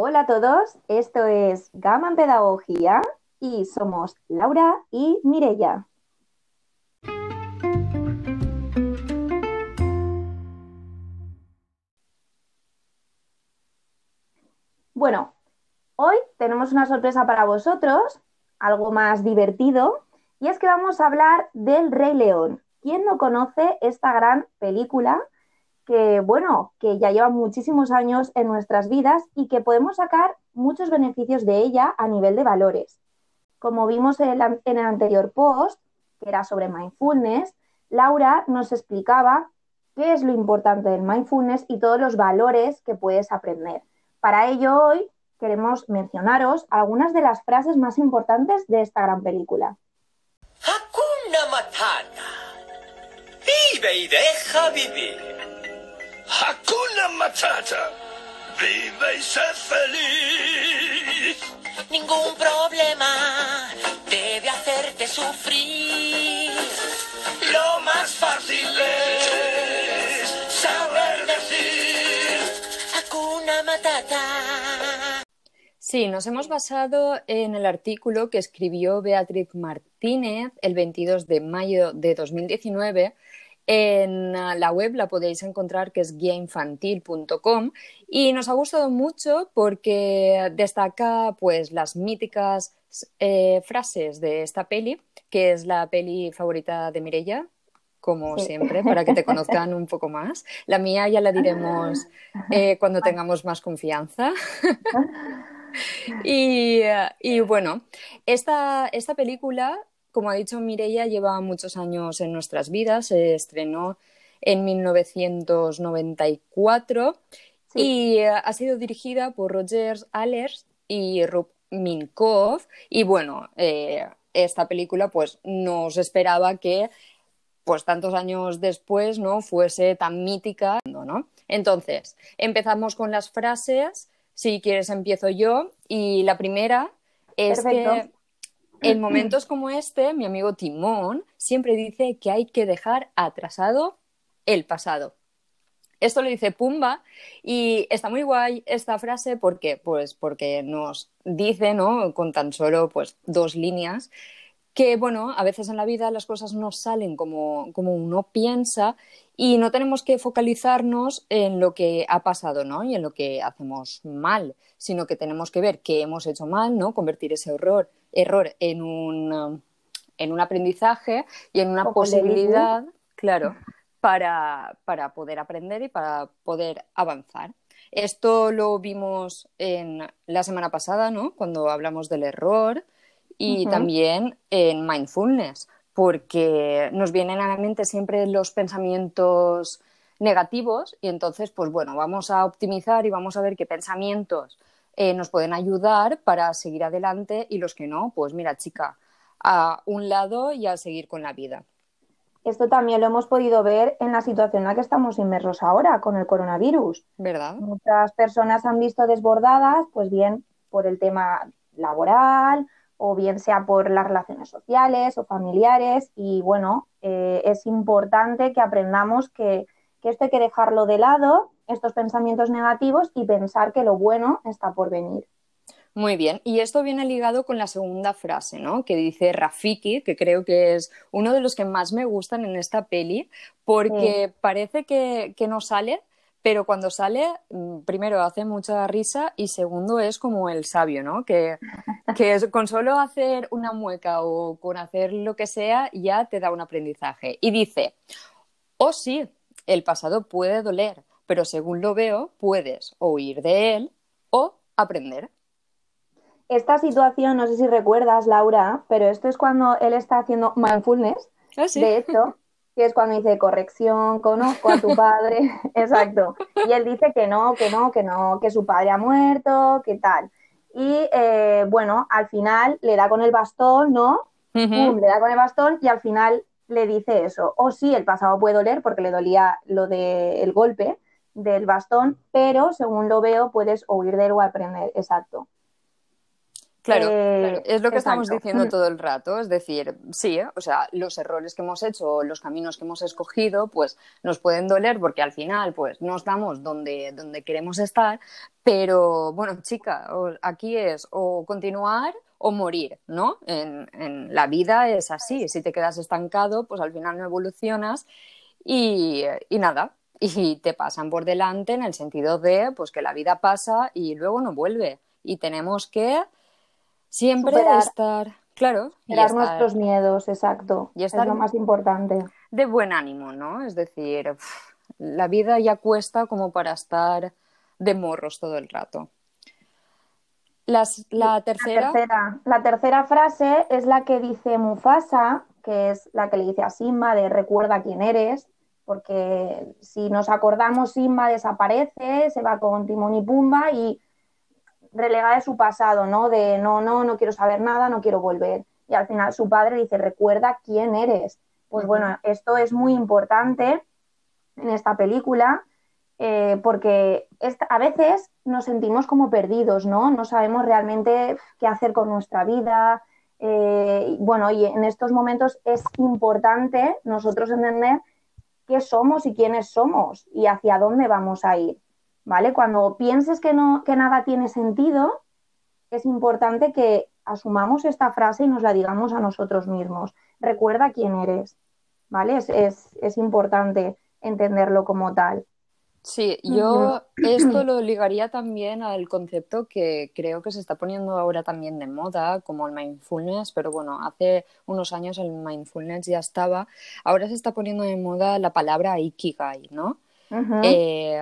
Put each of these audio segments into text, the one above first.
Hola a todos, esto es Gama en Pedagogía y somos Laura y Mirella. Bueno, hoy tenemos una sorpresa para vosotros, algo más divertido, y es que vamos a hablar del Rey León. ¿Quién no conoce esta gran película? Que, bueno, que ya lleva muchísimos años en nuestras vidas y que podemos sacar muchos beneficios de ella a nivel de valores. Como vimos en el, anterior post, que era sobre mindfulness, Laura nos explicaba qué es lo importante del mindfulness y todos los valores que puedes aprender. Para ello, hoy queremos mencionaros algunas de las frases más importantes de esta gran película. Hakuna Matata. Vive y deja vivir. Hakuna Matata. Vive y sé feliz. Ningún problema debe hacerte sufrir. Lo más fácil es saber decir. Hakuna Matata. Sí, nos hemos basado en el artículo que escribió Beatriz Martínez el 22 de mayo de 2019 en ah, la web la podéis encontrar que es guiainfantil.com y nos ha gustado mucho porque destaca pues las míticas eh, frases de esta peli, que es la peli favorita de Mirella, como siempre, para que te conozcan un poco más. La mía ya la diremos eh, cuando tengamos más confianza. y, y, bueno, esta, esta película como ha dicho Mireia, lleva muchos años en nuestras vidas. Se estrenó en 1994 y eh, ha sido dirigida por Roger Allers y Rob Minkoff. Y bueno, eh, esta película pues nos esperaba que pues tantos años después no fuese tan mítica, ¿no? Entonces, empezamos con las frases. Si quieres empiezo yo y la primera es que en momentos como este, mi amigo Timón siempre dice que hay que dejar atrasado el pasado. Esto lo dice Pumba y está muy guay esta frase porque, pues, porque nos dice, ¿no? Con tan solo pues, dos líneas, que bueno, a veces en la vida las cosas no salen como, como uno piensa y no tenemos que focalizarnos en lo que ha pasado, ¿no? Y en lo que hacemos mal, sino que tenemos que ver qué hemos hecho mal, ¿no? Convertir ese error error en un, en un aprendizaje y en una posibilidad, claro, para, para, poder aprender y para poder avanzar. Esto lo vimos en la semana pasada, ¿no? Cuando hablamos del error y también en mindfulness, porque nos vienen a la mente siempre los pensamientos negativos y entonces, pues bueno, vamos a optimizar y vamos a ver qué pensamientos eh, nos pueden ayudar para seguir adelante y los que no, pues mira, chica, a un lado y a seguir con la vida. Esto también lo hemos podido ver en la situación en la que estamos inmersos ahora con el coronavirus. ¿Verdad? Muchas personas han visto desbordadas, pues bien por el tema laboral o bien sea por las relaciones sociales o familiares y bueno, eh, es importante que aprendamos que, que esto hay que dejarlo de lado estos pensamientos negativos y pensar que lo bueno está por venir. Muy bien, y esto viene ligado con la segunda frase, ¿no? Que dice Rafiki, que creo que es uno de los que más me gustan en esta peli, porque parece que, no sale, pero cuando sale, mm, primero hace mucha risa y segundo es como el sabio, ¿no? Que, que con solo hacer una mueca o con hacer lo que sea ya te da un aprendizaje. Y dice, oh sí, el pasado puede doler, pero según lo veo, puedes o huir de él o aprender. Esta situación, no sé si recuerdas, Laura, pero esto es cuando él está haciendo mindfulness. ¿Ah, de hecho, que es cuando dice corrección, conozco a tu padre. Exacto. Y él dice que no, que no, que no, que su padre ha muerto, que tal. Y eh, bueno, al final le da con el bastón, ¿no? le da con el bastón y al final le dice eso. O sí, el pasado puede doler porque le dolía lo del golpe, del bastón, pero según lo veo puedes huir de él o aprender, exacto. Claro, Eh, claro, es lo que estamos diciendo todo el rato, es decir, sí, ¿eh? o sea, los errores que hemos hecho, los caminos que hemos escogido, pues nos pueden doler porque al final, pues no estamos donde, donde queremos estar, pero bueno, chica, aquí es o continuar o morir, ¿no? En, en la vida es así, si te quedas estancado, pues al final no evolucionas y, y nada, y te pasan por delante en el sentido de, pues que la vida pasa y luego no vuelve y tenemos que Siempre Superar. estar, claro, y Superar estar nuestros miedos, exacto. y estar- Es lo más importante. de buen ánimo, ¿no? Es decir, la vida ya cuesta como para estar de morros todo el rato. Las- la tercera, La tercera, la tercera frase es la que dice Mufasa, que es la que le dice a Simba de recuerda quién eres, porque si nos acordamos, Simba desaparece, se va con Timón y Pumba y relega de su pasado, ¿no? De no, no, no quiero saber nada, no quiero volver. Y al final su padre dice, recuerda quién eres. Pues bueno, esto es muy importante en esta película eh, porque a veces nos sentimos como perdidos, ¿no? No sabemos realmente qué hacer con nuestra vida. eh, bueno, y en estos momentos es importante nosotros entender qué somos y quiénes somos y hacia dónde vamos a ir, ¿vale? Cuando pienses que, no, que nada tiene sentido, es importante que asumamos esta frase y nos la digamos a nosotros mismos. Recuerda quién eres, ¿vale? Es, es importante entenderlo como tal. Sí, yo esto lo ligaría también al concepto que creo que se está poniendo ahora también de moda, como el mindfulness, pero bueno, hace unos años el mindfulness ya estaba, ahora se está poniendo de moda la palabra ikigai, ¿no? Eh,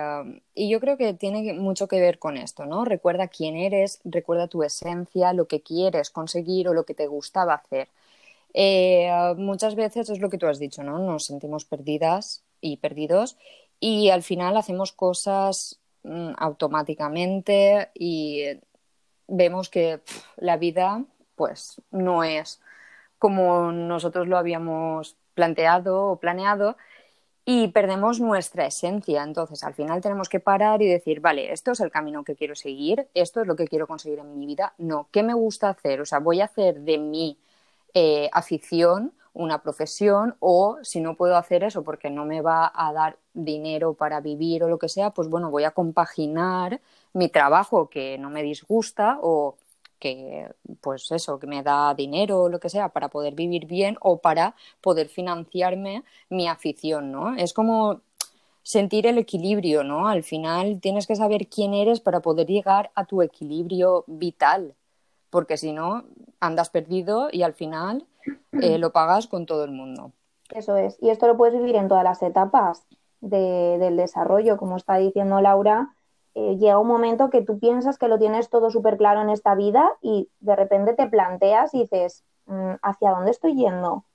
y yo creo que tiene mucho que ver con esto, ¿no? Recuerda quién eres, recuerda tu esencia, lo que quieres conseguir o lo que te gustaba hacer. Eh, muchas veces es lo que tú has dicho, ¿no? Nos sentimos perdidas y perdidos y al final hacemos cosas mm, automáticamente y eh, vemos que la vida pues no es como nosotros lo habíamos planteado o planeado y perdemos nuestra esencia. Entonces, al final tenemos que parar y decir, vale, esto es el camino que quiero seguir, esto es lo que quiero conseguir en mi vida. No, ¿qué me gusta hacer? O sea, voy a hacer de mi eh, afición una profesión o si no puedo hacer eso porque no me va a dar dinero para vivir o lo que sea, pues bueno, voy a compaginar mi trabajo que no me disgusta o que pues eso, que me da dinero o lo que sea para poder vivir bien o para poder financiarme mi afición, ¿no? Es como sentir el equilibrio, ¿no? Al final tienes que saber quién eres para poder llegar a tu equilibrio vital, porque si no, andas perdido y al final eh, lo pagas con todo el mundo. Eso es. Y esto lo puedes vivir en todas las etapas de- del desarrollo. Como está diciendo Laura, eh, llega un momento que tú piensas que lo tienes todo súper claro en esta vida y de repente te planteas y dices, "Mm, ¿hacia dónde estoy yendo?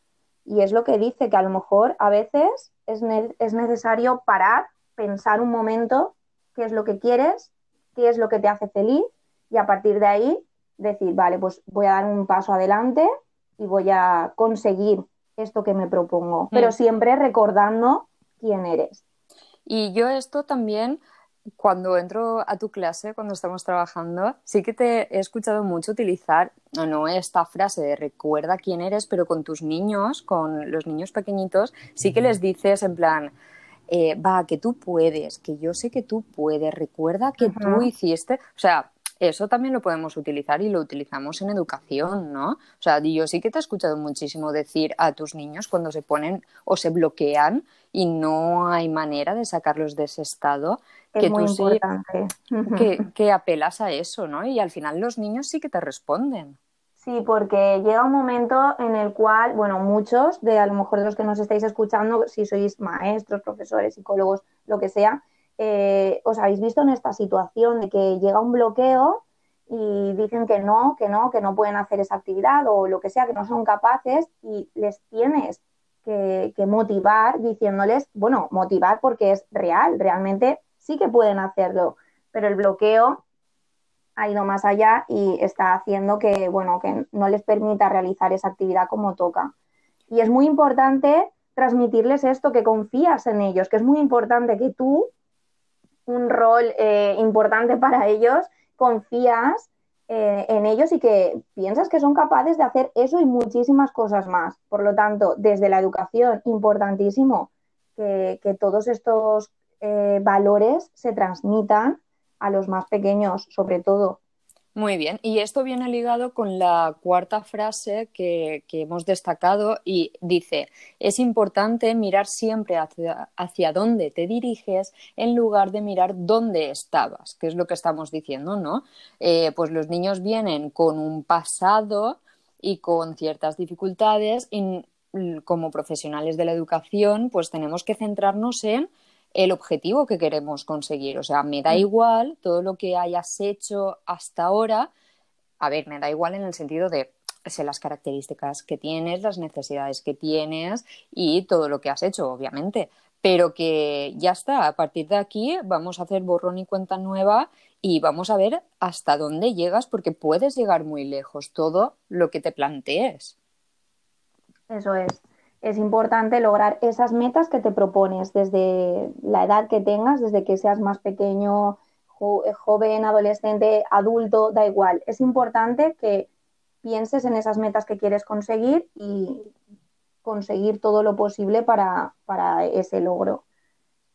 Y es lo que dice, que a lo mejor a veces es, es necesario parar, pensar un momento qué es lo que quieres, qué es lo que te hace feliz y a partir de ahí decir, vale, pues voy a dar un paso adelante y voy a conseguir esto que me propongo, pero Mm. siempre recordando quién eres. Y yo esto también, cuando entro a tu clase, cuando estamos trabajando, sí que te he escuchado mucho utilizar, no, no esta frase de recuerda quién eres, pero con tus niños, con los niños pequeñitos, sí que les dices en plan, eh, va, que tú puedes, que yo sé que tú puedes, recuerda que tú hiciste, o sea, eso también lo podemos utilizar y lo utilizamos en educación, ¿no? O sea, yo sí que te he escuchado muchísimo decir a tus niños cuando se ponen o se bloquean y no hay manera de sacarlos de ese estado, Es que muy tú sí, que, que apelas a eso, ¿no? Y al final los niños sí que te responden. Sí, porque llega un momento en el cual, bueno, muchos de a lo mejor de los que nos estáis escuchando, si sois maestros, profesores, psicólogos, lo que sea, eh, os habéis visto en esta situación de que llega un bloqueo y dicen que no, que no, que no pueden hacer esa actividad o lo que sea, que no son capaces y les tienes que, que motivar diciéndoles, bueno, motivar porque es real, realmente sí que pueden hacerlo, pero el bloqueo ha ido más allá y está haciendo que, bueno, que no les permita realizar esa actividad como toca. Y es muy importante transmitirles esto, que confías en ellos, que es muy importante que tú, un rol eh, importante para ellos, confías eh, en ellos y que piensas que son capaces de hacer eso y muchísimas cosas más. Por lo tanto, desde la educación, importantísimo que, que todos estos eh, valores se transmitan a los más pequeños, sobre todo. Muy bien, y esto viene ligado con la cuarta frase que, que hemos destacado y dice, es importante mirar siempre hacia, hacia, dónde te diriges en lugar de mirar dónde estabas, que es lo que estamos diciendo, ¿no? Eh, pues los niños vienen con un pasado y con ciertas dificultades y como profesionales de la educación, pues tenemos que centrarnos en el objetivo que queremos conseguir. O sea, me da igual todo lo que hayas hecho hasta ahora. A ver, me da igual en el sentido de sé las características que tienes, las necesidades que tienes y todo lo que has hecho, obviamente. Pero que ya está, a partir de aquí vamos a hacer borrón y cuenta nueva y vamos a ver hasta dónde llegas, porque puedes llegar muy lejos, todo lo que te plantees. Eso es es importante lograr esas metas que te propones desde la edad que tengas, desde que seas más pequeño, eh, joven, adolescente, adulto, da igual. Es importante que pienses en esas metas que quieres conseguir y conseguir todo lo posible para, ese logro.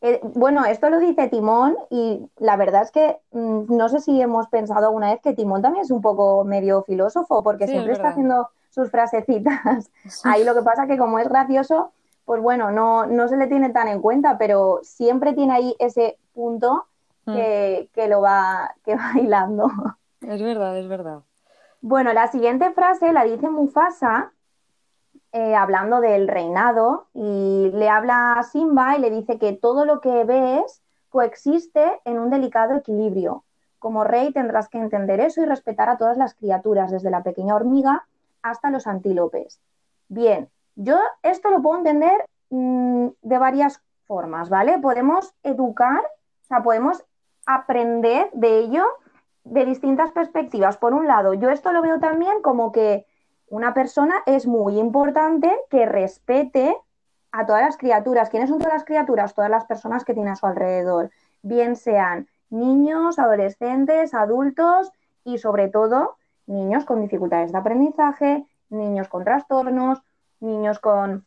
Eh, bueno, esto lo dice Timón y la verdad es que mm, no sé si hemos pensado alguna vez que Timón también es un poco medio filósofo porque siempre está haciendo sus frasecitas. Ahí lo que pasa que como es gracioso, pues bueno, no, no se le tiene tan en cuenta, pero siempre tiene ahí ese punto mm. que, que lo va, que va hilando. Es verdad, es verdad. Bueno, la siguiente frase la dice Mufasa, eh, hablando del reinado, y le habla a Simba y le dice que todo lo que ves coexiste en un delicado equilibrio. Como rey tendrás que entender eso y respetar a todas las criaturas, desde la pequeña hormiga hasta los antílopes. Bien, yo esto lo puedo entender mmm, de varias formas, ¿vale? Podemos educar, o sea, podemos aprender de ello de distintas perspectivas. Por un lado, yo esto lo veo también como que una persona es muy importante que respete a todas las criaturas. ¿Quiénes son todas las criaturas? Todas las personas que tiene a su alrededor, bien sean niños, adolescentes, adultos y sobre todo niños con dificultades de aprendizaje, niños con trastornos, niños con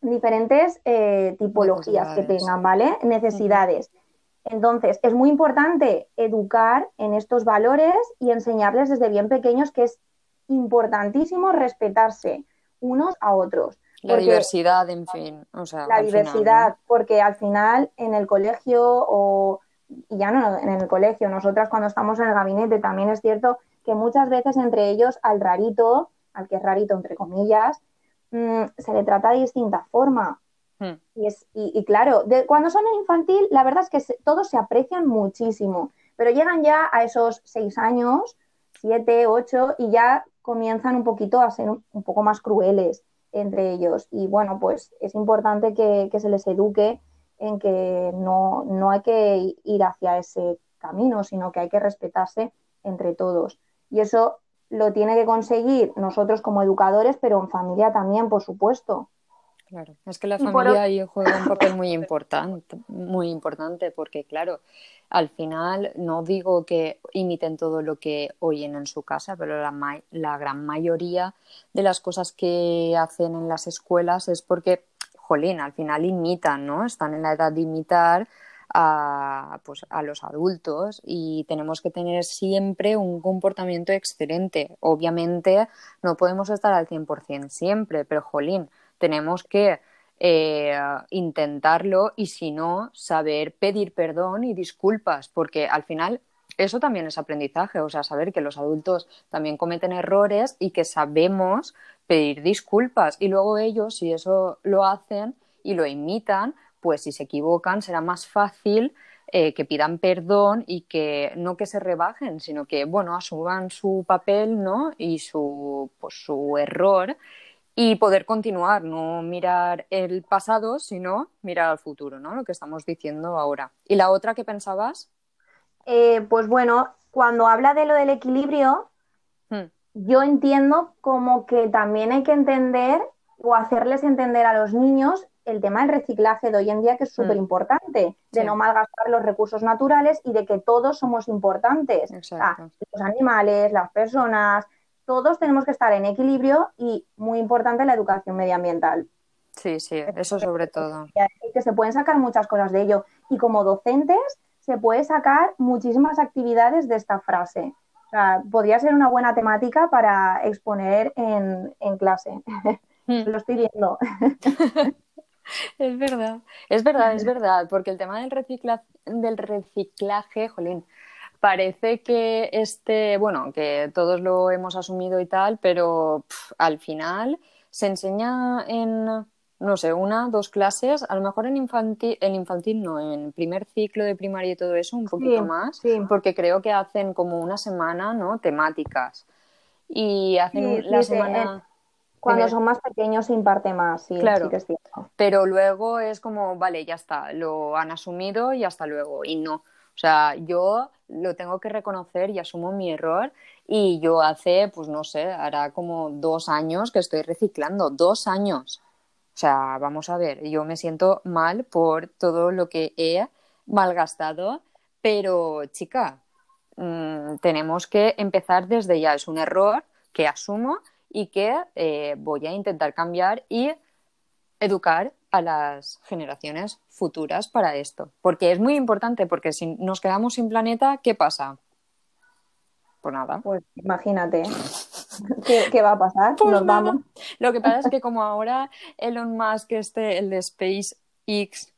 diferentes eh, tipologías que tengan, ¿vale? Necesidades. Entonces, es muy importante educar en estos valores y enseñarles desde bien pequeños que es importantísimo respetarse unos a otros. La diversidad, en fin. O sea, la diversidad, porque al final en el colegio o y ya no en el colegio, nosotras cuando estamos en el gabinete también es cierto que muchas veces entre ellos al rarito, al que es rarito entre comillas, mmm, se le trata de distinta forma. Hmm. Y, es, y, y, claro, de, cuando son en infantil, la verdad es que se, todos se aprecian muchísimo, pero llegan ya a esos seis años, siete, ocho, y ya comienzan un poquito a ser un, un poco más crueles entre ellos. Y bueno, pues es importante que, que se les eduque en que no, no hay que ir hacia ese camino, sino que hay que respetarse entre todos. Y eso lo tiene que conseguir nosotros como educadores, pero en familia también, por supuesto. Claro, es que la familia por... ahí juega un papel muy importante, muy importante, porque claro, al final no digo que imiten todo lo que oyen en su casa, pero la, ma la gran mayoría de las cosas que hacen en las escuelas es porque, jolín, al final imitan, ¿no? Están en la edad de imitar a, pues, a los adultos y tenemos que tener siempre un comportamiento excelente. Obviamente no podemos estar al 100% siempre, pero jolín, tenemos que eh, intentarlo y si no, saber pedir perdón y disculpas, porque al final eso también es aprendizaje, o sea, saber que los adultos también cometen errores y que sabemos pedir disculpas y luego ellos, si eso lo hacen y lo imitan, pues si se equivocan será más fácil eh, que pidan perdón y que no que se rebajen, sino que, bueno, asuman su papel, ¿no? Y su, pues, su error y poder continuar, no mirar el pasado, sino mirar al futuro, ¿no? Lo que estamos diciendo ahora. ¿Y la otra que pensabas? Eh, pues bueno, cuando habla de lo del equilibrio, hmm. yo entiendo como que también hay que entender o hacerles entender a los niños el tema del reciclaje de hoy en día, que es súper importante, de Sí. no malgastar los recursos naturales y de que todos somos importantes. Los animales, las personas, todos tenemos que estar en equilibrio y muy importante la educación medioambiental. Sí, sí, eso sobre todo. Y que se pueden sacar muchas cosas de ello. Y como docentes se puede sacar muchísimas actividades de esta frase. O sea, podría ser una buena temática para exponer en, en clase. Hmm. Lo estoy viendo. Es verdad, es verdad, es verdad, porque el tema del recicla- del reciclaje, jolín, parece que este, bueno, que todos lo hemos asumido y tal, pero al final se enseña en, no sé, una, dos clases, a lo mejor en infantil, en infantil no, en primer ciclo de primaria y todo eso, un poquito más, sí. porque creo que hacen como una semana, ¿no? Temáticas. Y hacen Sí, la sí, sí, semana... Cuando son más pequeños se imparte más, sí, Claro. sí que es cierto. pero luego es como, vale, ya está, lo han asumido y hasta luego. Y no. O sea, yo lo tengo que reconocer y asumo mi error. Y yo hace, pues no sé, hará como dos años que estoy reciclando. Dos años. O sea, vamos a ver, yo me siento mal por todo lo que he malgastado, pero chica, mm, tenemos que empezar desde ya. Es un error que asumo y que eh, voy a intentar cambiar y educar a las generaciones futuras para esto. Porque es muy importante, porque si nos quedamos sin planeta, ¿qué pasa? Pues nada. Pues imagínate. ¿Qué, qué va a pasar? Pues Nos nada. vamos. Lo que pasa es que como ahora Elon Musk, este, el de SpaceX,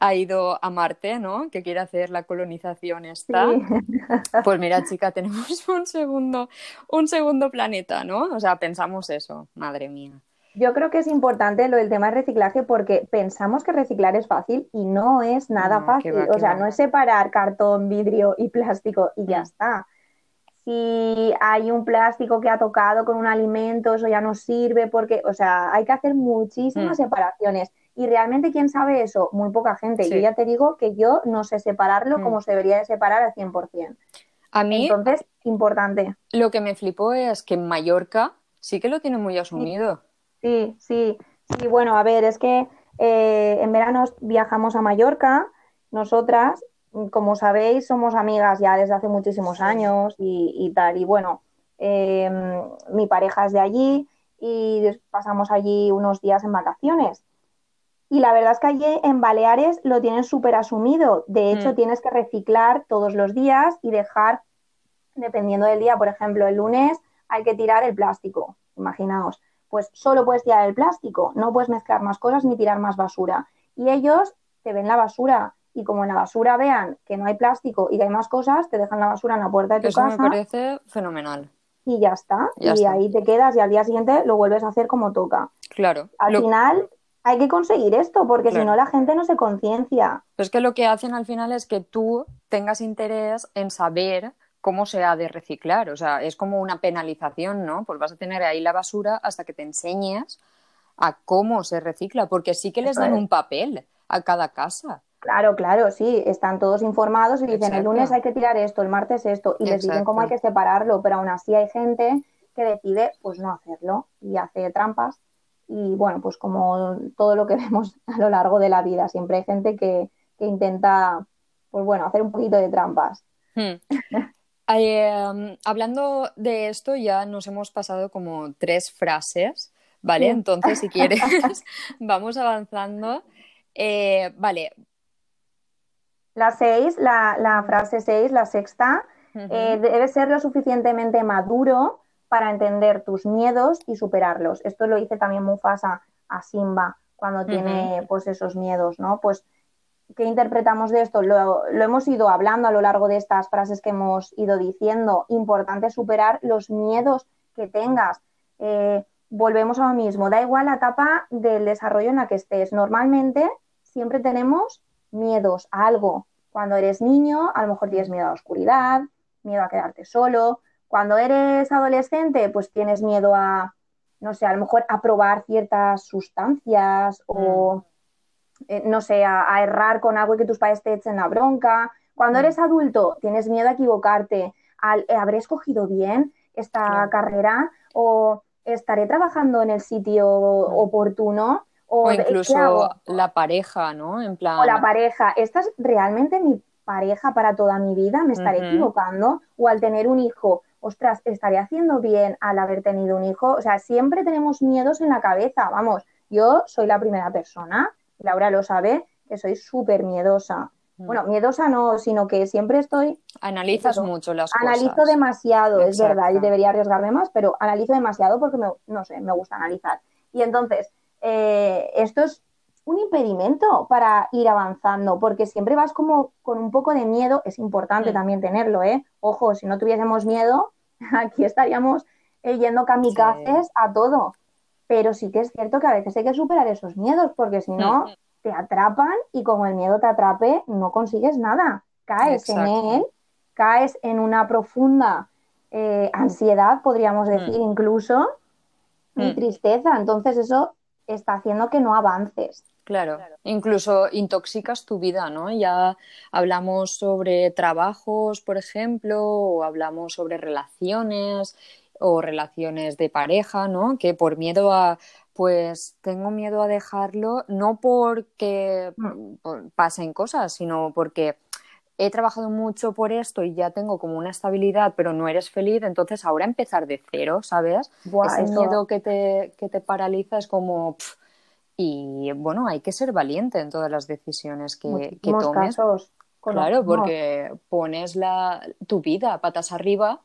ha ido a Marte, ¿no? Que quiere hacer la colonización esta. Sí. Pues mira, chica, tenemos un segundo, un segundo planeta, ¿no? O sea, pensamos eso, madre mía. Yo creo que es importante lo del tema del reciclaje porque pensamos que reciclar es fácil y no es nada No, fácil. va, o sea, va. no es separar cartón, vidrio y plástico y ya Mm. está. Si hay un plástico que ha tocado con un alimento, eso ya no sirve porque, o sea, hay que hacer muchísimas Mm. separaciones. Y realmente, ¿quién sabe eso? Muy poca gente. Sí. Yo ya te digo que yo no sé separarlo Mm. como se debería de separar al 100%. A mí Entonces, importante. lo que me flipó es que en Mallorca sí que lo tiene muy asumido. Sí, sí, sí, bueno, a ver, es que eh, en verano viajamos a Mallorca, nosotras, como sabéis, somos amigas ya desde hace muchísimos años y, y tal, y bueno, eh, mi pareja es de allí y pasamos allí unos días en vacaciones. Y la verdad es que allí en Baleares lo tienen súper asumido, de hecho Mm. tienes que reciclar todos los días y dejar, dependiendo del día, por ejemplo, el lunes hay que tirar el plástico, imaginaos pues solo puedes tirar el plástico, no puedes mezclar más cosas ni tirar más basura. Y ellos te ven la basura y como en la basura vean que no hay plástico y que hay más cosas, te dejan la basura en la puerta de tu Eso me casa parece fenomenal. y ya está. Ya y está. ahí te quedas y al día siguiente lo vuelves a hacer como toca. Claro. Al Lo- final hay que conseguir esto porque si no la gente no se conciencia. Es que lo que hacen al final es que tú tengas interés en saber cómo se ha de reciclar. O sea, es como una penalización, ¿no? Pues vas a tener ahí la basura hasta que te enseñes a cómo se recicla, porque sí que les dan un papel a cada casa. Claro, claro, sí, están todos informados y dicen el lunes hay que tirar esto, el martes esto, y les dicen cómo hay que separarlo, pero aún así hay gente que decide pues no hacerlo y hace trampas. Y bueno, pues como todo lo que vemos a lo largo de la vida, siempre hay gente que, que intenta, pues bueno, hacer un poquito de trampas. Hmm. Eh, hablando de esto, ya nos hemos pasado como tres frases, ¿vale? Sí. Entonces, si quieres, vamos avanzando. Eh, vale. La seis, la, la frase seis, la sexta, eh, debe ser lo suficientemente maduro para entender tus miedos y superarlos. Esto lo dice también Mufasa a Simba cuando tiene pues esos miedos, ¿no? Pues, ¿qué interpretamos de esto? Lo, lo hemos ido hablando a lo largo de estas frases que hemos ido diciendo. Importante superar los miedos que tengas. Eh, volvemos a lo mismo, da igual la etapa del desarrollo en la que estés. Normalmente siempre tenemos miedos a algo. Cuando eres niño, a lo mejor tienes miedo a la oscuridad, miedo a quedarte solo. Cuando eres adolescente, pues tienes miedo a, no sé, a lo mejor a probar ciertas sustancias o, eh, no sé, a, a errar con algo y que tus padres te echen la bronca. Cuando Mm. eres adulto, tienes miedo a equivocarte, al, eh, ¿habré escogido bien esta carrera o estaré trabajando en el sitio Mm. oportuno? O, O incluso la pareja, ¿no? En plan, O la pareja, ¿esta es realmente mi pareja para toda mi vida? ¿Me estaré equivocando? O al tener un hijo, ostras, ¿estaré haciendo bien al haber tenido un hijo? O sea, siempre tenemos miedos en la cabeza. Vamos, yo soy la primera persona, Laura lo sabe, que soy súper miedosa. Mm. Bueno, miedosa no, sino que siempre estoy, analizas mucho las analizo cosas. demasiado, es verdad, y debería arriesgarme más, pero analizo demasiado porque me, no sé, me gusta analizar. Y entonces, eh, esto es un impedimento para ir avanzando, porque siempre vas como con un poco de miedo, es importante Mm. también tenerlo, ¿eh? Ojo, si no tuviésemos miedo, aquí estaríamos eh, yendo kamikazes a todo. Pero sí que es cierto que a veces hay que superar esos miedos, porque si no, Mm. te atrapan y como el miedo te atrape, no consigues nada. Caes en él, caes en una profunda eh, ansiedad, podríamos decir incluso, y Mm. tristeza. Entonces eso está haciendo que no avances. Claro, incluso intoxicas tu vida, ¿no? Ya hablamos sobre trabajos, por ejemplo, o hablamos sobre relaciones o relaciones de pareja, ¿no? Que por miedo a, pues tengo miedo a dejarlo, no porque Mm. pasen cosas, sino porque he trabajado mucho por esto y ya tengo como una estabilidad, pero no eres feliz, entonces ahora empezar de cero, ¿sabes? Buah, Ese eso- miedo que te, que te paraliza es como... pf, y bueno, hay que ser valiente en todas las decisiones que, que tomes. casos Claro, conocemos. porque pones la, tu vida patas arriba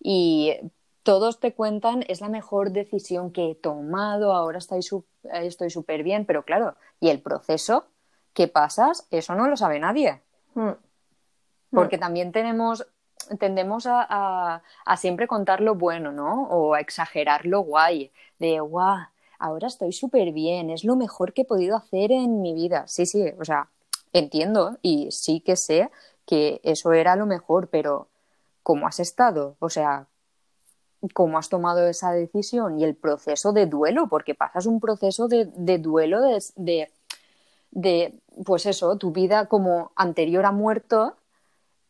y todos te cuentan es la mejor decisión que he tomado, ahora estoy súper bien, pero claro, y el proceso que pasas, eso no lo sabe nadie, Mm. Porque también tenemos, tendemos a, a- a siempre contar lo bueno, ¿no? O a exagerar lo guay, de guau, ahora estoy súper bien, es lo mejor que he podido hacer en mi vida. Sí, sí, o sea, entiendo y sí que sé que eso era lo mejor, pero ¿cómo has estado? O sea, ¿cómo has tomado esa decisión? Y el proceso de duelo, porque pasas un proceso de, duelo de, de, de, pues eso, tu vida como anterior ha muerto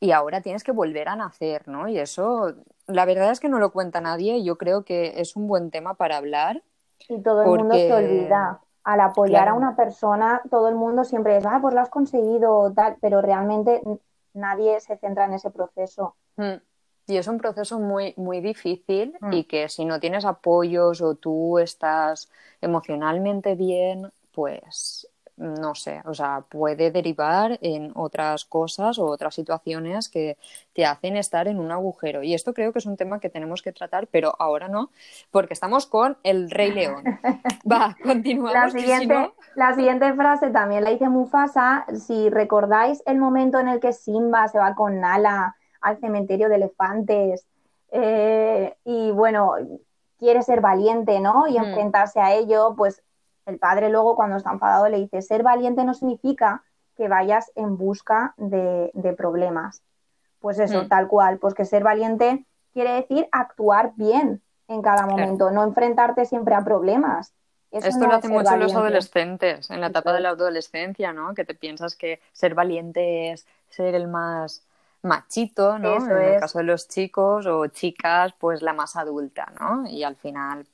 y ahora tienes que volver a nacer, ¿no? Y eso, la verdad es que no lo cuenta nadie y yo creo que es un buen tema para hablar. Y todo el mundo se olvida. Al apoyar Claro. a una persona, todo el mundo siempre es, ah, pues lo has conseguido, tal, pero realmente nadie se centra en ese proceso. Mm. Y es un proceso muy, muy difícil Mm. y que si no tienes apoyos o tú estás emocionalmente bien, pues no sé, o sea, puede derivar en otras cosas o otras situaciones que te hacen estar en un agujero. Y esto creo que es un tema que tenemos que tratar, pero ahora no, porque estamos con el Rey León. Va, continuamos. La si siguiente, no- la siguiente frase también la dice Mufasa. Si recordáis el momento en el que Simba se va con Nala al cementerio de elefantes eh, y bueno, quiere ser valiente, ¿no? Y Mm. enfrentarse a ello, pues el padre luego cuando está enfadado le dice, ser valiente no significa que vayas en busca de, de problemas. Pues eso, Mm. tal cual, pues que ser valiente quiere decir actuar bien en cada Claro. momento, no enfrentarte siempre a problemas. Eso Esto no lo hacen mucho los adolescentes, en la etapa de la es. adolescencia, ¿no? Que te piensas que ser valiente es ser el más machito, ¿no? Eso en el es. caso de los chicos o chicas, pues la más adulta, ¿no? Y al final,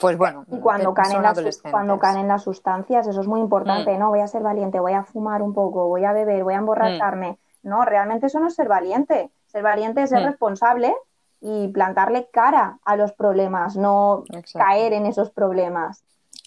pues bueno, Y cuando caen, las, adolescentes. cuando caen en las sustancias, eso es muy importante, ¿no? Voy a ser valiente, voy a fumar un poco, voy a beber, voy a emborracharme. No, realmente eso no es ser valiente. Ser valiente es ser Mm. responsable y plantarle cara a los problemas, no Exacto. caer en esos problemas.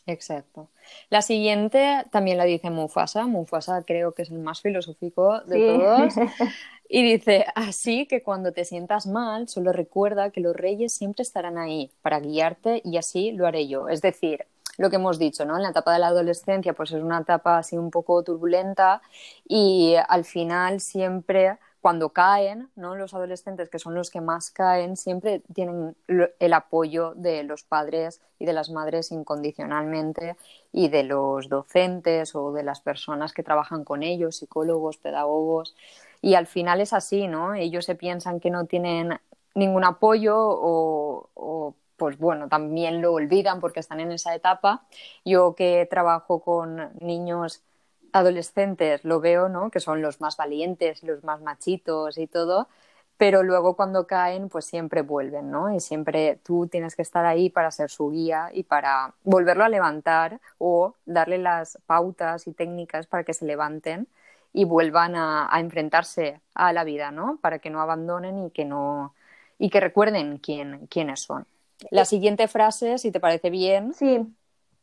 Exacto. La siguiente también la dice Mufasa. Mufasa creo que es el más filosófico de Sí. todos. Y dice, así que cuando te sientas mal, solo recuerda que los reyes siempre estarán ahí para guiarte y así lo haré yo. Es decir, lo que hemos dicho, ¿no? En la etapa de la adolescencia, pues es una etapa así un poco turbulenta y al final siempre cuando caen, ¿no? Los adolescentes, que son los que más caen, siempre tienen el apoyo de los padres y de las madres incondicionalmente y de los docentes o de las personas que trabajan con ellos, psicólogos, pedagogos. Y al final es así, ¿no? Ellos se piensan que no tienen ningún apoyo o, o, pues bueno, también lo olvidan porque están en esa etapa. Yo que trabajo con niños adolescentes lo veo, ¿no? Que son los más valientes, los más machitos y todo. pero luego cuando caen, pues siempre vuelven, ¿no? Y siempre tú tienes que estar ahí para ser su guía y para volverlo a levantar o darle las pautas y técnicas para que se levanten y vuelvan a, a enfrentarse a la vida, ¿no? Para que no abandonen y que no y que recuerden quién, quiénes son. La siguiente frase, si te parece bien. Sí,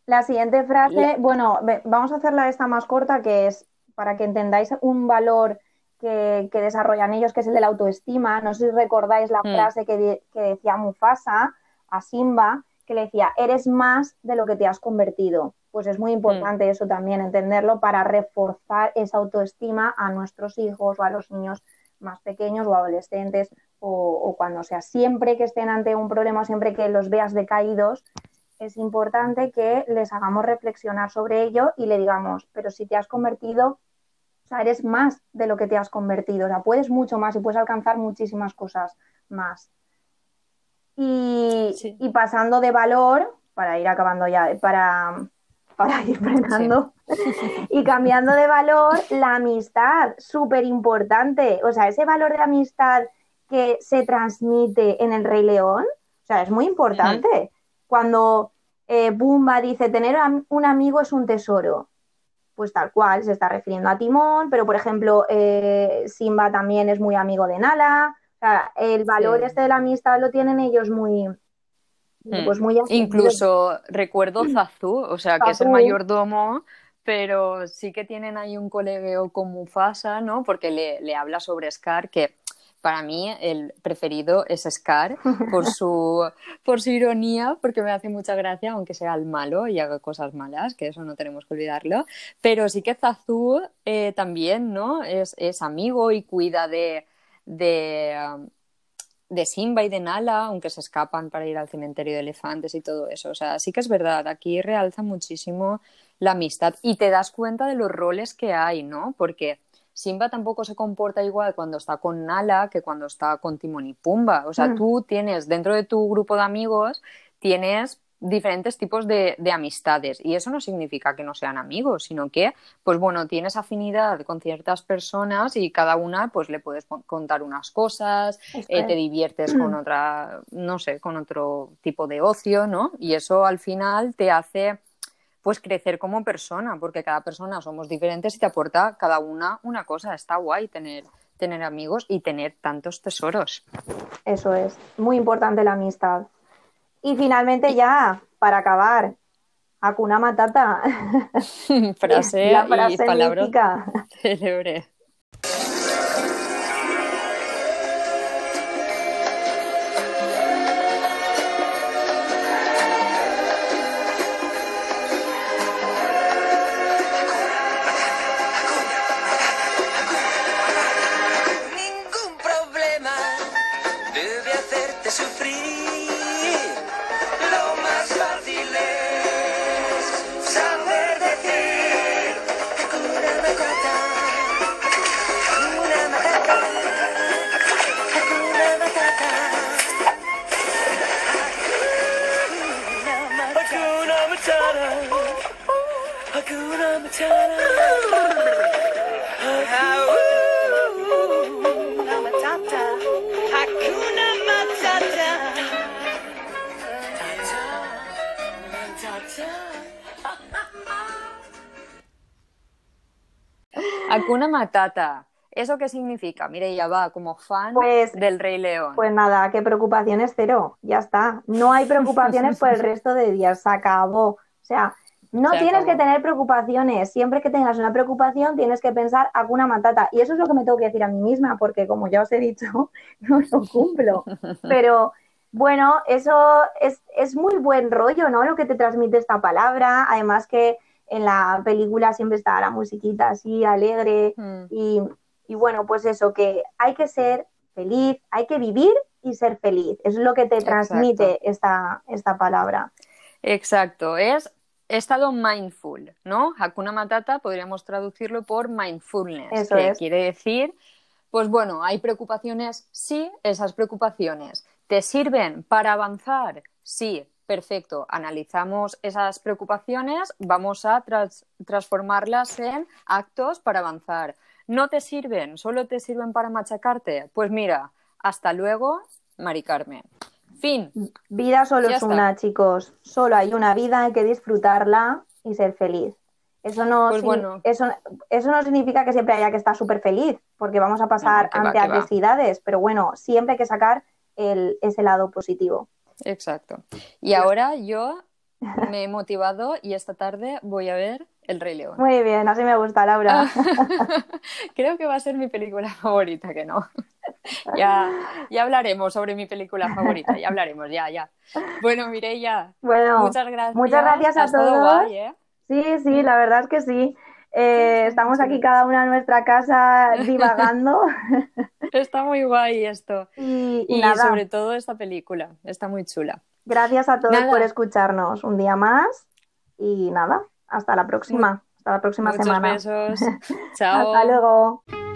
la siguiente frase, bueno, vamos a hacerla esta más corta, que es para que entendáis un valor que, que desarrollan ellos, que es el de la autoestima. No sé si recordáis la Mm. frase que, de- que decía Mufasa a Simba, que le decía, eres más de lo que te has convertido. Pues es muy importante eso también, entenderlo para reforzar esa autoestima a nuestros hijos o a los niños más pequeños o adolescentes o, o cuando sea. Siempre que estén ante un problema, siempre que los veas decaídos, es importante que les hagamos reflexionar sobre ello y le digamos, pero si te has convertido, o sea, eres más de lo que te has convertido, o sea, puedes mucho más y puedes alcanzar muchísimas cosas más. Y, Sí. y pasando de valor, para ir acabando ya, para, para ir frenando, y cambiando de valor, la amistad, súper importante, o sea, ese valor de amistad que se transmite en el Rey León, o sea, es muy importante. Cuando eh, Bumba dice tener un amigo es un tesoro, pues tal cual, se está refiriendo a Timón, pero por ejemplo, eh, Simba también es muy amigo de Nala, o sea, el valor Sí. este de la amistad lo tienen ellos muy, Mm. pues muy. Incluso recuerdo Zazu, o sea, que es el mayordomo, pero sí que tienen ahí un colegueo con Mufasa, ¿no? Porque le, le habla sobre Scar, que para mí el preferido es Scar por su, por su ironía, porque me hace mucha gracia, aunque sea el malo y haga cosas malas, que eso no tenemos que olvidarlo. Pero sí que Zazu eh, también, ¿no? Es, es amigo y cuida de, de, um, de Simba y de Nala, aunque se escapan para ir al cementerio de elefantes y todo eso. O sea, sí que es verdad, aquí realza muchísimo la amistad y te das cuenta de los roles que hay, ¿no? Porque Simba tampoco se comporta igual cuando está con Nala que cuando está con Timón y Pumba. O sea, Mm. tú tienes dentro de tu grupo de amigos, tienes diferentes tipos de, de amistades y eso no significa que no sean amigos, sino que, pues bueno, tienes afinidad con ciertas personas y cada una, pues le puedes contar unas cosas, eh, te es. diviertes con otra, no sé, con otro tipo de ocio, ¿no? Y eso al final te hace pues crecer como persona, porque cada persona somos diferentes y te aporta cada una una cosa. Está guay tener, tener amigos y tener tantos tesoros. Eso es, muy importante la amistad. Y finalmente ya, para acabar, Hakuna Matata, frase, la frase y palabras mítica. célebre. Matata. ¿Eso qué significa? Mire, ya va como fan Pues- del Rey León. Pues nada, qué preocupaciones cero, ya está. No hay preocupaciones por el resto de días, se acabó. O sea, no Se tienes acabó. que tener preocupaciones. Siempre que tengas una preocupación, tienes que pensar Hakuna Matata. Y eso es lo que me tengo que decir a mí misma, porque como ya os he dicho, no lo cumplo. Pero bueno, eso es, es muy buen rollo, ¿no? Lo que te transmite esta palabra. Además que en la película siempre está la musiquita así, alegre. Mm. Y, y bueno, pues eso, que hay que ser feliz, hay que vivir y ser feliz. Es lo que te Exacto. transmite esta, esta palabra. Exacto, es estado mindful, ¿no? Hakuna Matata podríamos traducirlo por mindfulness, Eso que es. quiere decir, pues bueno, hay preocupaciones, sí, esas preocupaciones te sirven para avanzar, sí, perfecto, analizamos esas preocupaciones, vamos a tras- transformarlas en actos para avanzar. ¿No te sirven? ¿Solo te sirven para machacarte? Pues mira, hasta luego, Mari Carmen. Fin. Vida solo Ya es está. una, chicos. Solo hay una vida, hay que disfrutarla y ser feliz. Eso no, Pues bueno. eso, eso no significa que siempre haya que estar súper feliz, porque vamos a pasar No, ante va. adversidades, pero bueno, siempre hay que sacar el, ese lado positivo. Exacto. Y ahora yo me he motivado y esta tarde voy a ver El Rey León. Muy bien, así me gusta, Laura. Creo que va a ser mi película favorita, que no. ya, ya hablaremos sobre mi película favorita, ya hablaremos, ya, ya. Bueno, Mireia, Bueno, muchas gracias. muchas gracias a todos. guay, ¿eh? sí, sí, la verdad es que sí. Eh, estamos aquí cada una en nuestra casa divagando Está muy guay esto. y, sobre todo esta película, está muy chula. gracias a todos Nada. por escucharnos un día más y nada, hasta la próxima, hasta la próxima Muchos semana. besos. Chao. Hasta luego.